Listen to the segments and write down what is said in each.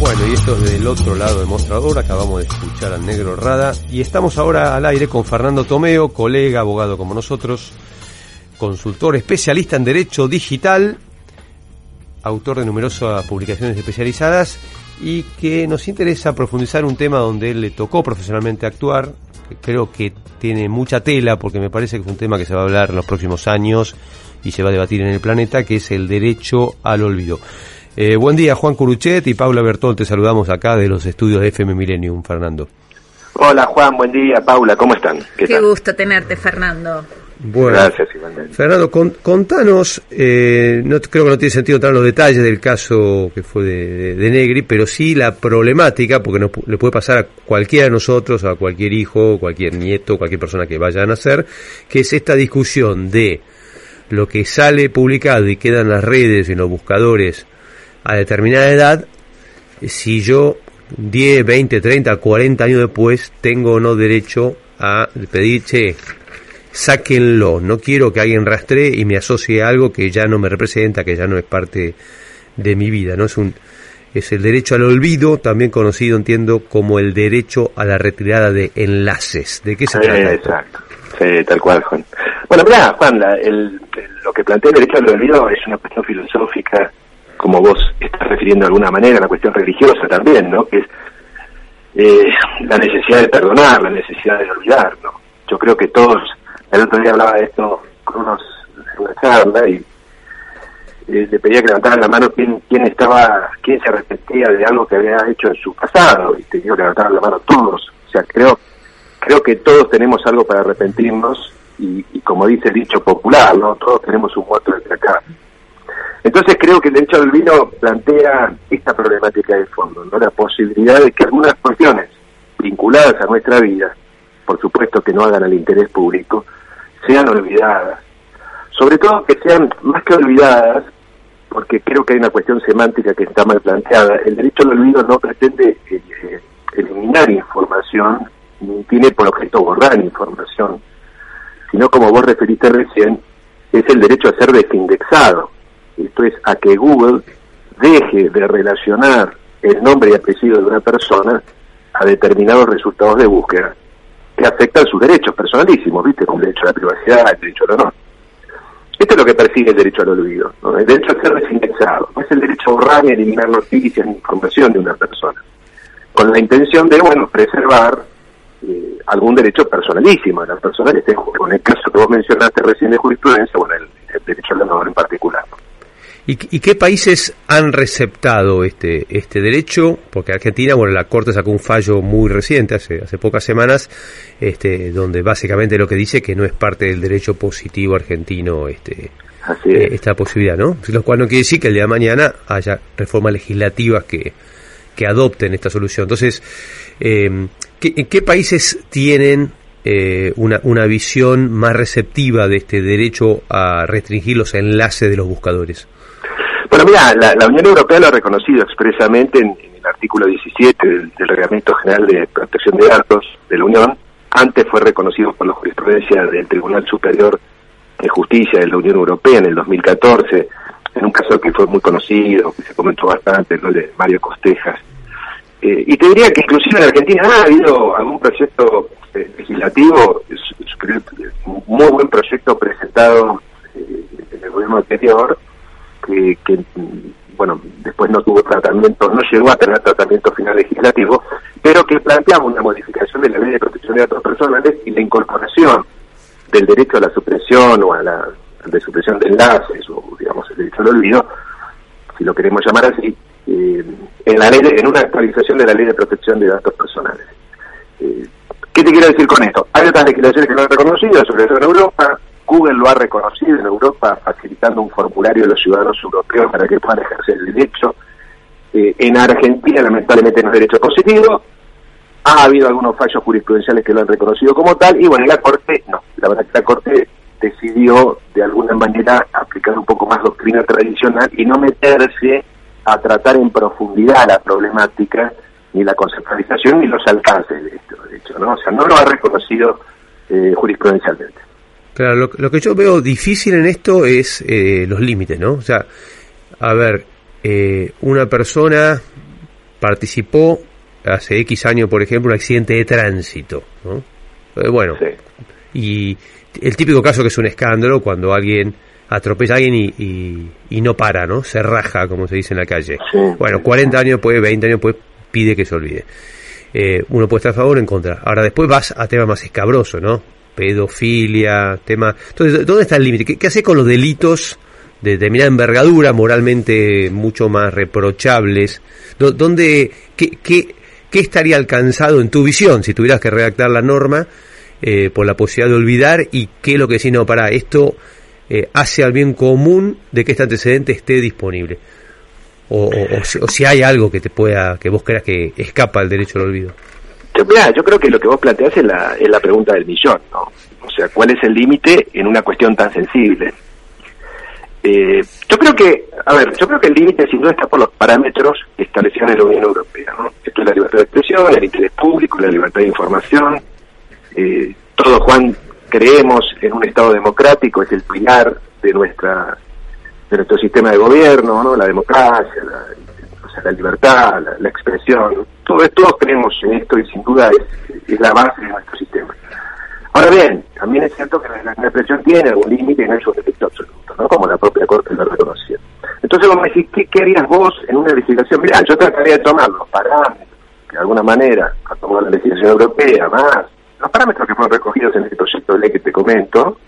Bueno, y esto es del otro lado del mostrador, acabamos de escuchar al negro Rada y estamos ahora al aire con Fernando Tomeo, colega, abogado como nosotros, consultor especialista en Derecho Digital, autor de numerosas publicaciones especializadas y que nos interesa profundizar un tema donde él le tocó profesionalmente actuar, que creo que tiene mucha tela porque me parece que es un tema que se va a hablar en los próximos años y se va a debatir en el planeta, que es el derecho al olvido. Eh, buen día, Juan Curuchet y Paula Bertol. Te saludamos acá de los estudios de FM Millennium, Fernando. Hola, Juan. Buen día, Paula. ¿Cómo están? Qué, gusto tenerte, Fernando. Bueno, Gracias, igualmente. Fernando, contanos, eh, no creo que no tiene sentido entrar en los detalles del caso que fue de, de, Negri, pero sí la problemática, porque no, le puede pasar a cualquiera de nosotros, a cualquier hijo, cualquier nieto, cualquier persona que vaya a nacer, que es esta discusión de lo que sale publicado y queda en las redes, en los buscadores, a determinada edad, si yo 10, 20, 30, 40 años después tengo o no derecho a pedir, che, sáquenlo, no quiero que alguien rastree y me asocie a algo que ya no me representa, que ya no es parte de mi vida, ¿no? Es un es el derecho al olvido, también conocido, entiendo, como el derecho a la retirada de enlaces. ¿De qué se trata? exacto. Sí, tal cual, Juan. Bueno, mira, Juan, la, el, lo que plantea el derecho al olvido es una cuestión filosófica como vos estás refiriendo de alguna manera, la cuestión religiosa también, ¿no? Que es eh, la necesidad de perdonar, la necesidad de olvidar, ¿no? Yo creo que todos, el otro día hablaba de esto con unos en una charla y eh, le pedía que levantaran la mano quién, quién estaba, quién se arrepentía de algo que había hecho en su pasado, y te digo que levantaran la mano todos. O sea, creo, creo que todos tenemos algo para arrepentirnos y, y como dice el dicho popular, ¿no? Todos tenemos un muerto desde acá. Entonces creo que el derecho al olvido plantea esta problemática de fondo, ¿no? La posibilidad de que algunas cuestiones vinculadas a nuestra vida, por supuesto que no hagan al interés público, sean olvidadas. Sobre todo que sean más que olvidadas, porque creo que hay una cuestión semántica que está mal planteada. El derecho al olvido no pretende eh, eliminar información, ni tiene por objeto borrar información, sino como vos referiste recién, es el derecho a ser desindexado esto es a que Google deje de relacionar el nombre y apellido de una persona a determinados resultados de búsqueda que afectan sus derechos personalísimos, ¿viste? Como el derecho a la privacidad, el derecho al honor. Esto es lo que persigue el derecho al olvido, ¿no? el derecho a ser desindexado, no es el derecho a borrar y eliminar noticias ni información de una persona, con la intención de, bueno, preservar eh, algún derecho personalísimo de la persona que esté en juego. En el caso que vos mencionaste recién de jurisprudencia, bueno, el, el derecho al honor en particular. ¿Y, ¿Y, qué países han receptado este, este derecho? Porque Argentina, bueno, la Corte sacó un fallo muy reciente, hace, hace pocas semanas, este, donde básicamente lo que dice que no es parte del derecho positivo argentino este, eh, esta posibilidad, ¿no? Lo cual no quiere decir que el día de mañana haya reformas legislativas que, que adopten esta solución. Entonces, eh, ¿qué, ¿en qué países tienen eh, una, una visión más receptiva de este derecho a restringir los enlaces de los buscadores? Bueno, mira, la, Unión Europea lo ha reconocido expresamente en, el artículo 17 del, Reglamento General de Protección de Datos de la Unión. Antes fue reconocido por la jurisprudencia del Tribunal Superior de Justicia de la Unión Europea en el 2014, en un caso que fue muy conocido, que se comentó bastante, ¿no? de Mario Costejas. Eh, y te diría que inclusive en Argentina ha habido algún proyecto eh, legislativo, un muy buen proyecto presentado eh, en el gobierno anterior, que, bueno, después no tuvo tratamiento, no llegó a tener tratamiento final legislativo, pero que planteaba una modificación de la ley de protección de datos personales y la incorporación del derecho a la supresión o a la de supresión de enlaces o digamos el derecho al olvido, si lo queremos llamar así, eh, en la ley de, en una actualización de la ley de protección de datos personales. Eh, ¿Qué te quiero decir con esto? Hay otras legislaciones que no han reconocido, sobre todo en Europa, Google lo ha reconocido en Europa, facilitando un formulario a los ciudadanos europeos para que puedan ejercer el derecho. Eh, en Argentina, lamentablemente, no es derecho positivo. Ha habido algunos fallos jurisprudenciales que lo han reconocido como tal, y bueno, la Corte, no, la verdad que la Corte decidió de alguna manera aplicar un poco más doctrina tradicional y no meterse a tratar en profundidad la problemática, ni la conceptualización, ni los alcances de esto, de hecho, ¿no? O sea, no lo ha reconocido eh, jurisprudencialmente. Claro, lo, que yo veo difícil en esto es eh, los límites, ¿no? O sea, a ver, eh, una persona participó hace X años, por ejemplo, un accidente de tránsito, ¿no? bueno, y el típico caso que es un escándalo cuando alguien atropella a alguien y, y, no para, ¿no? Se raja, como se dice en la calle. Bueno, 40 años después, 20 años después, pide que se olvide. Eh, uno puede estar a favor o en contra. Ahora después vas a temas más escabrosos, ¿no? Pedofilia, tema... Entonces, ¿dónde está el límite? ¿Qué, ¿Qué, hace con los delitos de determinada envergadura, moralmente mucho más reprochables? ¿Dónde, qué, qué, qué estaría alcanzado en tu visión si tuvieras que redactar la norma eh, por la posibilidad de olvidar y qué es lo que decís, no, para esto eh, hace al bien común de que este antecedente esté disponible. O, si, hay algo que te pueda, que vos creas que escapa al derecho al olvido. Yo, creo que lo que vos planteás es la, es la pregunta del millón, ¿no? O sea, ¿cuál es el límite en una cuestión tan sensible? Eh, yo creo que, a ver, yo creo que el límite sin duda está por los parámetros establecidos en la Unión Europea, ¿no? Esto es la libertad de expresión, el interés público, la libertad de información, eh, todo Juan creemos en un Estado democrático, es el pilar de nuestra de nuestro sistema de gobierno, ¿no? la democracia, la, la libertad, la, expresión, todo esto, todos creemos en esto y sin duda es, la base de nuestro sistema. Ahora bien, también es cierto que la, expresión tiene algún límite y no es un defecto absoluto, ¿no? como la propia Corte lo reconocía. Entonces vos me decís, ¿qué, harías vos en una legislación? Mira, yo trataría de tomar los parámetros que de alguna manera ha tomado la legislación europea, más los parámetros que fueron recogidos en este proyecto de ley que te comento,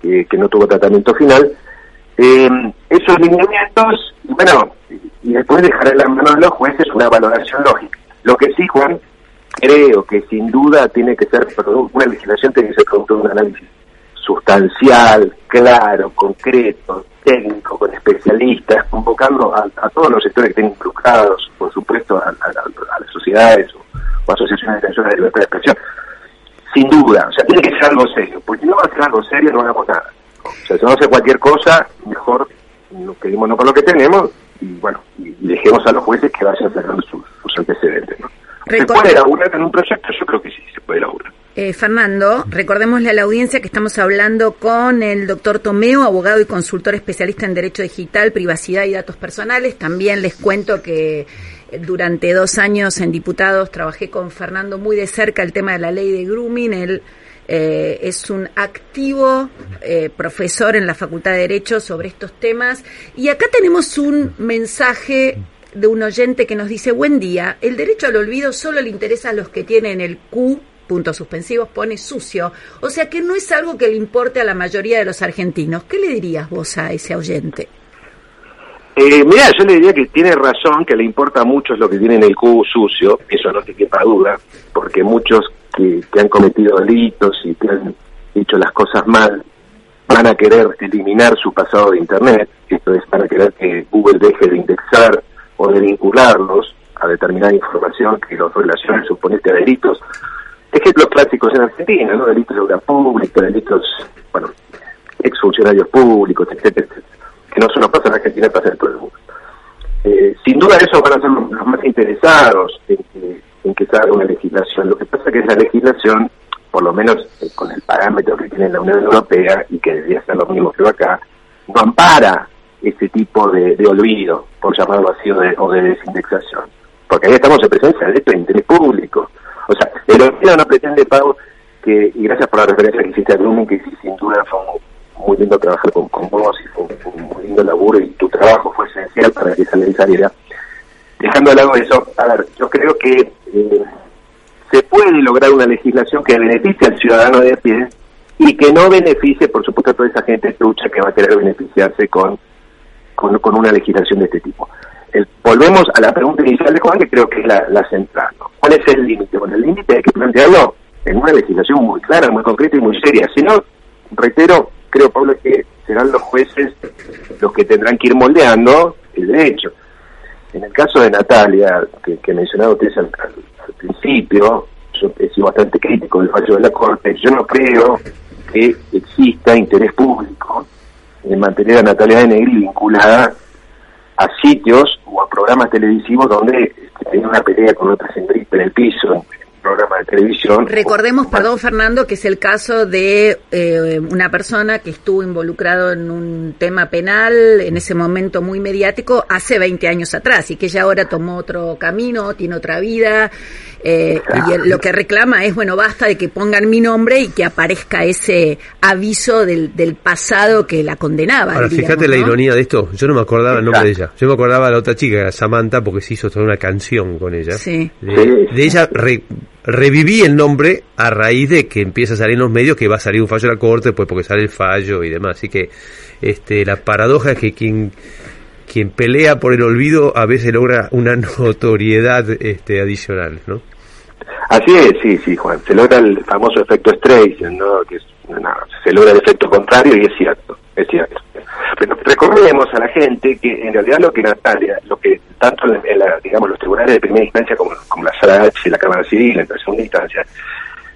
que, no tuvo tratamiento final, eh, esos lineamientos, bueno, y después dejar en la mano de los jueces una valoración lógica. Lo que sí, Juan, creo que sin duda tiene que ser, una legislación tiene que ser producto de un análisis sustancial, claro, concreto, técnico, con especialistas, convocando a, todos los sectores que estén involucrados, por supuesto, a, las sociedades o, asociaciones de defensores de libertad de expresión sin duda, o sea, tiene que ser algo serio, porque si no va a ser algo serio no hagamos nada. O sea, si no hace cualquier cosa, mejor nos quedémonos con lo que tenemos y bueno, y dejemos a los jueces que vayan sacando sus, antecedentes. ¿no? ¿Se puede elaborar en un proyecto? Yo creo que sí, se puede elaborar. Eh, Fernando, recordémosle a la audiencia que estamos hablando con el doctor Tomeo, abogado y consultor especialista en Derecho Digital, Privacidad y Datos Personales. También les cuento que durante dos años en diputados trabajé con Fernando muy de cerca el tema de la ley de grooming. Él eh, es un activo eh, profesor en la Facultad de Derecho sobre estos temas. Y acá tenemos un mensaje de un oyente que nos dice, buen día, el derecho al olvido solo le interesa a los que tienen el Q puntos suspensivos, pone sucio. O sea que no es algo que le importe a la mayoría de los argentinos. ¿Qué le dirías vos a ese oyente? Eh, mira, yo le diría que tiene razón, que le importa mucho lo que tienen el cubo sucio, eso no te quepa duda, porque muchos que, han cometido delitos y que han hecho las cosas mal van a querer eliminar su pasado de Internet, esto es, van a querer que Google deje de indexar o de vincularlos a determinada información que los relaciona suponete a delitos. Ejemplos clásicos en Argentina, ¿no? Delitos de obra pública, delitos, bueno, exfuncionarios públicos, etcétera, etcétera que no solo pasa en Argentina, pasa en todo el mundo. Eh, sin duda esos van a ser los, más interesados en que, en que una legislación. Lo que pasa que esa legislación, por lo menos eh, con el parámetro que tiene la Unión Europea y que debería ser lo mismo que acá, no ampara ese tipo de, olvido, por llamarlo así, o de, desindexación. Porque ahí estamos en presencia de esto de interés público. O sea, el olvido no pretende pago que, y gracias por la referencia que hiciste a Blooming, que sin duda fue muy lindo trabajar con, con vos y fue, un muy lindo laburo y tu trabajo fue esencial para que esa ley saliera. Dejando de lado eso, a ver, yo creo que eh, se puede lograr una legislación que beneficie al ciudadano de a pie y que no beneficie, por supuesto, a toda esa gente trucha que va a querer beneficiarse con, con, una legislación de este tipo. volvemos a la pregunta inicial de Juan, que creo que es la, central. ¿Cuál es el límite? Bueno, el límite hay que plantearlo en una legislación muy clara, muy concreta y muy seria. Si no, reitero, creo, Pablo, que serán los jueces los que tendrán que ir moldeando el derecho. En el caso de Natalia, que, que mencionaba usted al, al, principio, yo he sido bastante crítico del fallo de la Corte, yo no creo que exista interés público en mantener a Natalia de Negri vinculada a sitios o a programas televisivos donde tenía una pelea con otra señorita en el piso, Recordemos, perdón Fernando, que es el caso de eh, una persona que estuvo involucrado en un tema penal, en ese momento muy mediático, hace 20 años atrás, y que ella ahora tomó otro camino, tiene otra vida, eh, y lo que reclama es, bueno, basta de que pongan mi nombre y que aparezca ese aviso del, del pasado que la condenaba. Ahora, fíjate la ironía de esto, yo no me acordaba el nombre de ella, yo me acordaba de la otra chica, Samantha, porque se hizo toda una canción con ella. Sí. De, de ella re, reviví el nombre a raíz de que empieza a salir en los medios que va a salir un fallo de la corte, pues porque sale el fallo y demás. Así que este, la paradoja es que quien quien pelea por el olvido a veces logra una notoriedad este, adicional, ¿no? Así es, sí, sí, Juan. Se logra el famoso efecto Streisand, ¿no? Que es, se logra el efecto contrario y es cierto, es cierto. Pero recordemos a la gente que en realidad lo que Natalia, lo que tanto en la, digamos los tribunales de primera instancia como, como la Sala H y la Cámara Civil en segunda instancia,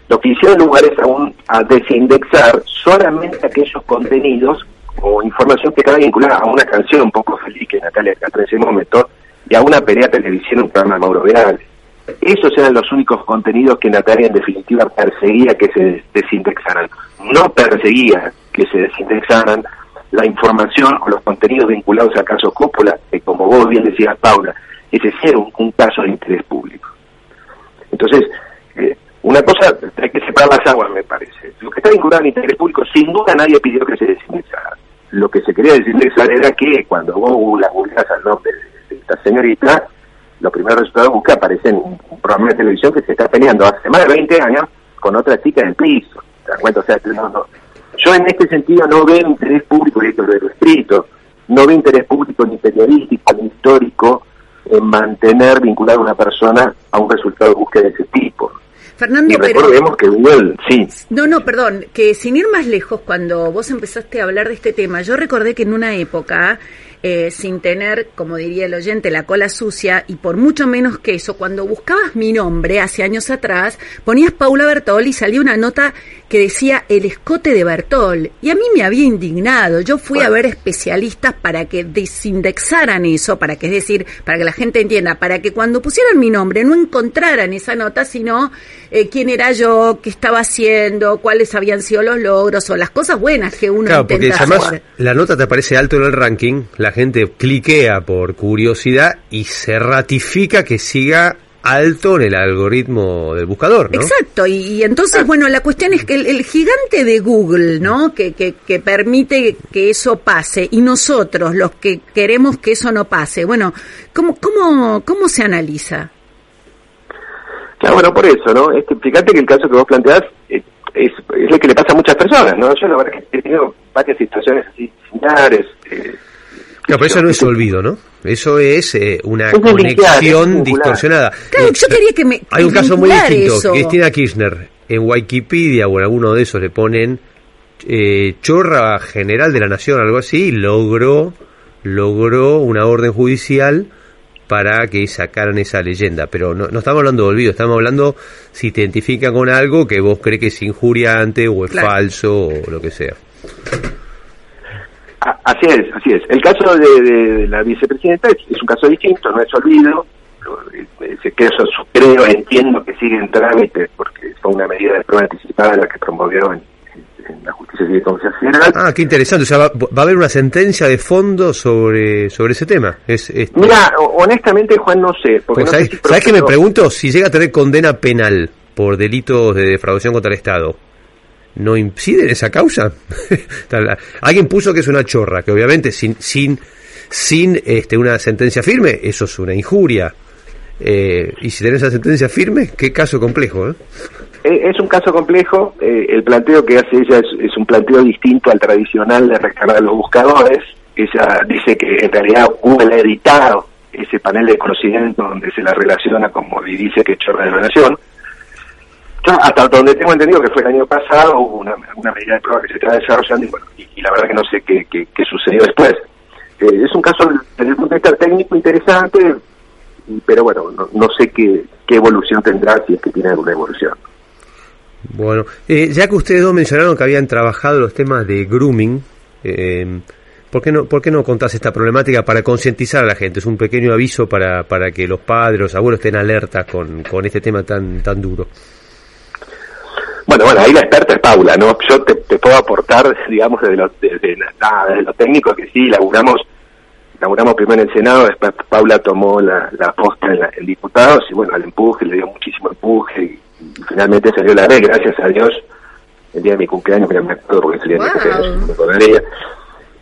lo que hicieron lugar es aún a desindexar solamente aquellos contenidos o información que estaba vinculada a una canción un poco feliz que Natalia cantó en ese momento y a una pelea televisión un programa de Mauro Veales. Esos eran los únicos contenidos que Natalia en definitiva perseguía que se desindexaran. No perseguía que se desindexaran la información o los contenidos vinculados al caso Coppola, que como vos bien decías, Paula, ese es un, caso de interés público. Entonces, eh, una cosa, hay que separar las aguas, me parece. Lo que está vinculado al interés público, sin duda nadie pidió que se desindexara. Lo que se quería desindexar era que cuando vos la googleas al nombre de esta señorita, los primeros resultados de búsqueda aparecen en un programa de televisión que se está peleando hace más de 20 años con otra chica en el piso. ¿Te das cuenta? O sea, no, no, yo en este sentido no veo interés público, y esto lo he escrito, no veo interés público ni periodístico ni histórico en mantener vinculada a una persona a un resultado de búsqueda de ese tipo. Fernando, y recordemos que Google, sí. No, no, perdón, que sin ir más lejos, cuando vos empezaste a hablar de este tema, yo recordé que en una época eh, sin tener, como diría el oyente, la cola sucia y por mucho menos que eso, cuando buscabas mi nombre hace años atrás, ponías Paula Bertol y salía una nota que decía el escote de Bertol. Y a mí me había indignado. Yo fui bueno. a ver especialistas para que desindexaran eso, para que es decir, para que la gente entienda, para que cuando pusieran mi nombre no encontraran esa nota, sino eh, quién era yo, qué estaba haciendo, cuáles habían sido los logros o las cosas buenas que uno claro, intenta porque además hacer. la nota te aparece alto en el ranking, la gente cliquea por curiosidad y se ratifica que siga alto en el algoritmo del buscador, ¿no? Exacto, y, y entonces, bueno, la cuestión es que el, el gigante de Google, ¿no? Que, que, que, permite que eso pase, y nosotros, los que queremos que eso no pase, bueno, ¿cómo, cómo, cómo se analiza? Claro, bueno, por eso, ¿no? Este, fíjate que el caso que vos planteás es, es, es lo que le pasa a muchas personas, ¿no? Yo la verdad que he tenido varias situaciones así similares, eh, Claro, pero eso no es olvido, ¿no? Eso es eh, una es conexión es distorsionada. Claro, yo quería que me. Hay un caso muy distinto. Eso. Cristina Kirchner, en Wikipedia o en alguno de esos le ponen eh, chorra general de la nación, algo así, y logró, logró una orden judicial para que sacaran esa leyenda. Pero no, no estamos hablando de olvido, estamos hablando si te identifican con algo que vos crees que es injuriante o es claro. falso o lo que sea. Así es, así es. El caso de, de, de la vicepresidenta es, es, un caso distinto, no es olvido. Que eso creo, entiendo que sigue en trámite porque fue una medida de prueba anticipada la que promovió en, la Justicia Civil Federal. Ah, qué interesante. O sea, va, va, a haber una sentencia de fondo sobre sobre ese tema. Es, este... Mira, honestamente, Juan, no sé. Porque pues no ¿Sabes, sé si ¿sabes que me pregunto? Si llega a tener condena penal por delitos de defraudación contra el Estado, no incide en esa causa. Alguien puso que es una chorra, que obviamente sin sin sin este una sentencia firme, eso es una injuria. Eh, y si tenés esa sentencia firme, qué caso complejo, ¿eh? Es un caso complejo, eh, el planteo que hace ella es, un planteo distinto al tradicional de rescatar a los buscadores. Ella dice que en realidad Google ha editado ese panel de conocimiento donde se la relaciona como y dice que chorra de la nación hasta donde tengo entendido que fue el año pasado, hubo una, una medida de prueba que se está desarrollando y, bueno, y, la verdad que no sé qué, qué, sucedió después. es un caso desde el punto de vista técnico interesante, pero bueno, no, sé qué, qué evolución tendrá si es que tiene alguna evolución. Bueno, eh, ya que ustedes dos mencionaron que habían trabajado los temas de grooming, eh, ¿por, qué no, ¿por qué no contás esta problemática para concientizar a la gente? Es un pequeño aviso para, para que los padres, los abuelos estén alertas con, con este tema tan, tan duro. Bueno, bueno, ahí la experta es Paula, ¿no? Yo te, puedo aportar, digamos, desde lo, desde, lo técnico que sí, laburamos, laburamos primero en el Senado, después Paula tomó la, la posta en, en diputados y bueno, al empuje, le dio muchísimo empuje y finalmente salió la ley, gracias a Dios, el día de mi cumpleaños, que me acuerdo porque mi cumpleaños, me acordaría,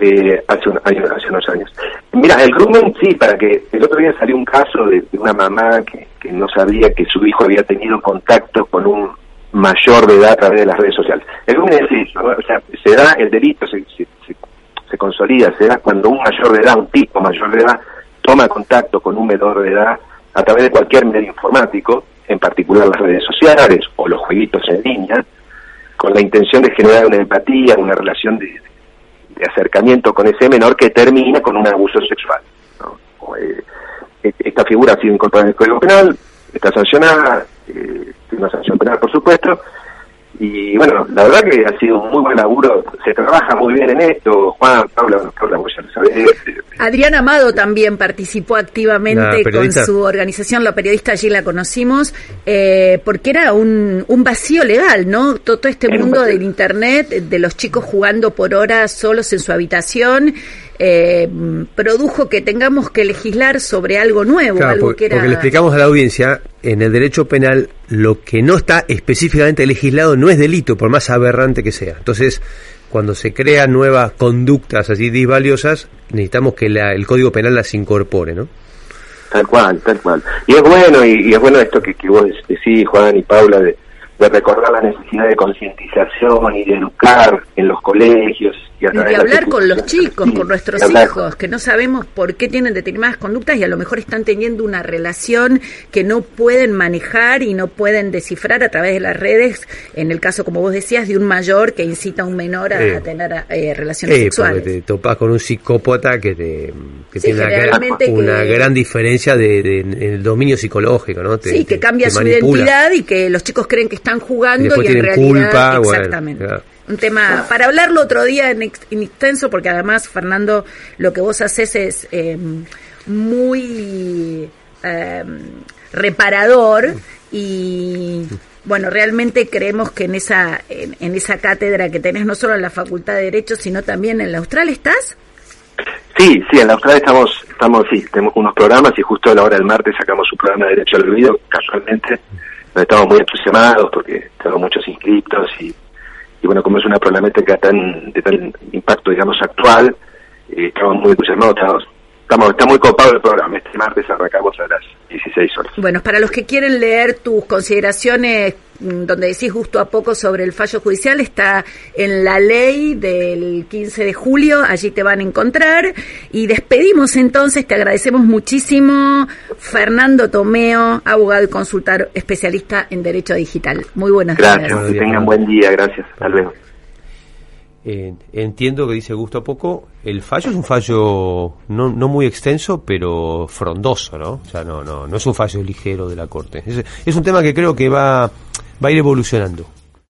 eh, hace, un, año, hace unos años. Mira, el grooming sí, para que el otro día salió un caso de, una mamá que, que, no sabía que su hijo había tenido contacto con un mayor de edad a través de las redes sociales. El grooming es eso, o sea, se da el delito, se, se, se, consolida, se da cuando un mayor de edad, un tipo mayor de edad, toma contacto con un menor de edad a través de cualquier medio informático, en particular las redes sociales o los jueguitos en línea, con la intención de generar una empatía, una relación de, acercamiento con ese menor que termina con un abuso sexual. Eh, e, esta figura ha sido incorporada en el Código Penal, está sancionada, eh, tiene una sanción penal por supuesto, y bueno, la verdad que ha sido un muy buen laburo, se trabaja muy bien en esto, Juan, Pablo, Paula, vos ya lo sabés. Adrián Amado también participó activamente con su organización, la periodista allí la conocimos, eh, porque era un, un vacío legal, ¿no? Todo, este mundo del Internet, de los chicos jugando por horas solos en su habitación, eh, produjo que tengamos que legislar sobre algo nuevo. algo porque, que le explicamos a la audiencia, en el derecho penal lo que no está específicamente legislado no es delito, por más aberrante que sea. Entonces, cuando se crean nuevas conductas así disvaliosas, necesitamos que el Código Penal las incorpore, ¿no? Tal cual, tal cual. Y es bueno, y, es bueno esto que, que vos decís, Juan y Paula, de, de recordar la necesidad de concientización y de educar en los colegios. Y, de hablar con los chicos, con nuestros hijos, que no sabemos por qué tienen determinadas conductas y a lo mejor están teniendo una relación que no pueden manejar y no pueden descifrar a través de las redes, en el caso, como vos decías, de un mayor que incita a un menor a, tener eh, relaciones sexuales. te topas con un psicópata que, te, tiene una, gran, diferencia de, en el dominio psicológico, ¿no? sí, que cambia su identidad y que los chicos creen que están jugando y, en realidad culpa, exactamente. Un tema para hablarlo otro día en, extenso porque además Fernando lo que vos haces es eh, muy eh, reparador y bueno, realmente creemos que en esa en, esa cátedra que tenés no solo en la Facultad de Derecho, sino también en la Austral, ¿estás? Sí, sí, en la Austral estamos, estamos, sí, tenemos unos programas y justo a la hora del martes sacamos un programa de Derecho al Olvido, casualmente, estamos muy entusiasmados porque tenemos muchos inscriptos y, y bueno, como es una problemática tan de tal impacto, digamos, actual, eh, estamos muy entusiasmados, estamos, está muy copado el programa. Este martes arrancamos a las 16 horas. Bueno, para los que quieren leer tus consideraciones Mm, donde decís justo a poco sobre el fallo judicial, está en la ley del 15 de julio, allí te van a encontrar. Y despedimos entonces, te agradecemos muchísimo, Fernando Tomeo, abogado y consultor especialista en Derecho Digital. Muy buenas gracias. Gracias, que tengan buen día, gracias. Hasta luego. Eh, entiendo que dice gusto a poco. El fallo es un fallo no, no muy extenso, pero frondoso, ¿no? O sea, no, no, no es un fallo ligero de la Corte. Es, es un tema que creo que va va a ir evolucionando.